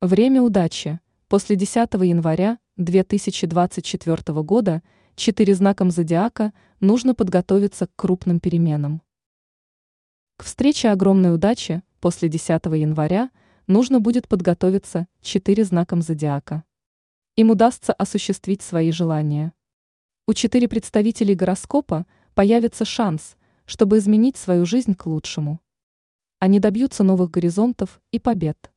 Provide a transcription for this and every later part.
Время удачи. После 10 января 2024 года четыре знаком зодиака нужно подготовиться к крупным переменам. К встрече огромной удачи после 10 января нужно будет подготовиться четыре знаком зодиака. Им удастся осуществить свои желания. У четыре представителей гороскопа появится шанс, чтобы изменить свою жизнь к лучшему. Они добьются новых горизонтов и побед.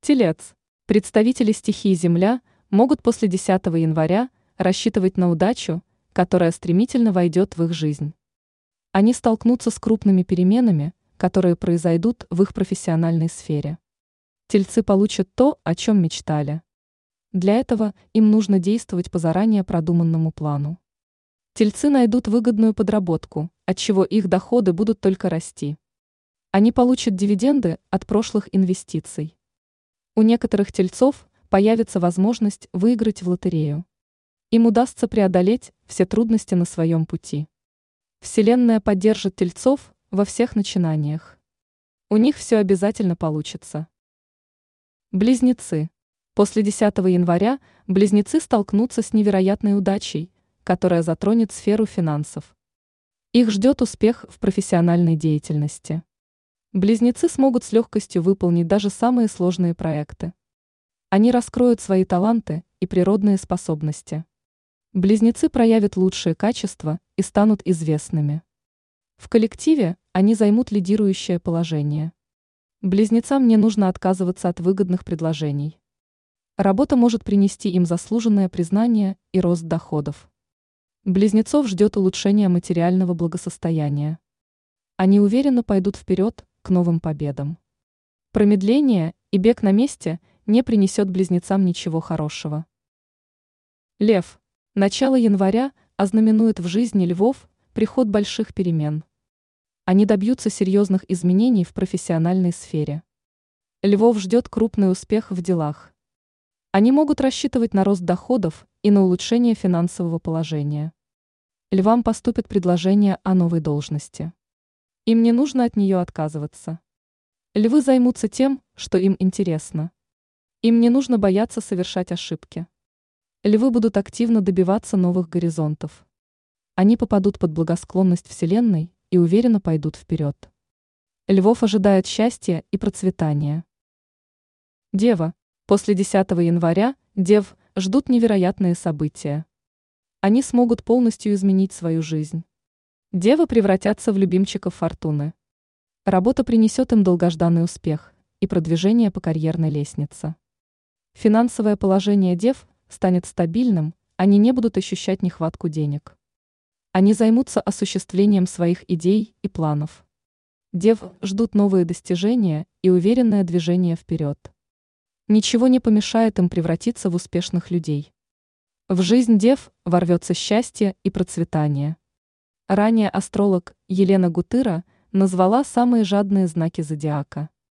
Телец. Представители стихии Земля могут после 10 января рассчитывать на удачу, которая стремительно войдет в их жизнь. Они столкнутся с крупными переменами, которые произойдут в их профессиональной сфере. Тельцы получат то, о чем мечтали. Для этого им нужно действовать по заранее продуманному плану. Тельцы найдут выгодную подработку, от чего их доходы будут только расти. Они получат дивиденды от прошлых инвестиций. У некоторых тельцов появится возможность выиграть в лотерею. Им удастся преодолеть все трудности на своем пути. Вселенная поддержит тельцов во всех начинаниях. У них все обязательно получится. Близнецы. После 10 января близнецы столкнутся с невероятной удачей, которая затронет сферу финансов. Их ждет успех в профессиональной деятельности. Близнецы смогут с легкостью выполнить даже самые сложные проекты. Они раскроют свои таланты и природные способности. Близнецы проявят лучшие качества и станут известными. В коллективе они займут лидирующее положение. Близнецам не нужно отказываться от выгодных предложений. Работа может принести им заслуженное признание и рост доходов. Близнецов ждет улучшение материального благосостояния. Они уверенно пойдут вперед новым победам. Промедление и бег на месте не принесет близнецам ничего хорошего. Лев. Начало января ознаменует в жизни львов приход больших перемен. Они добьются серьезных изменений в профессиональной сфере. Львов ждет крупный успех в делах. Они могут рассчитывать на рост доходов и на улучшение финансового положения. Львам поступит предложение о новой должности. Им не нужно от нее отказываться. Львы займутся тем, что им интересно. Им не нужно бояться совершать ошибки. Львы будут активно добиваться новых горизонтов. Они попадут под благосклонность Вселенной и уверенно пойдут вперед. Львов ожидает счастья и процветания. Дева. После 10 января Дев ждут невероятные события. Они смогут полностью изменить свою жизнь. Девы превратятся в любимчиков фортуны. Работа принесет им долгожданный успех и продвижение по карьерной лестнице. Финансовое положение дев станет стабильным, они не будут ощущать нехватку денег. Они займутся осуществлением своих идей и планов. Дев ждут новые достижения и уверенное движение вперед. Ничего не помешает им превратиться в успешных людей. В жизнь дев ворвется счастье и процветание. Ранее астролог Елена Гутыра назвала самые жадные знаки зодиака.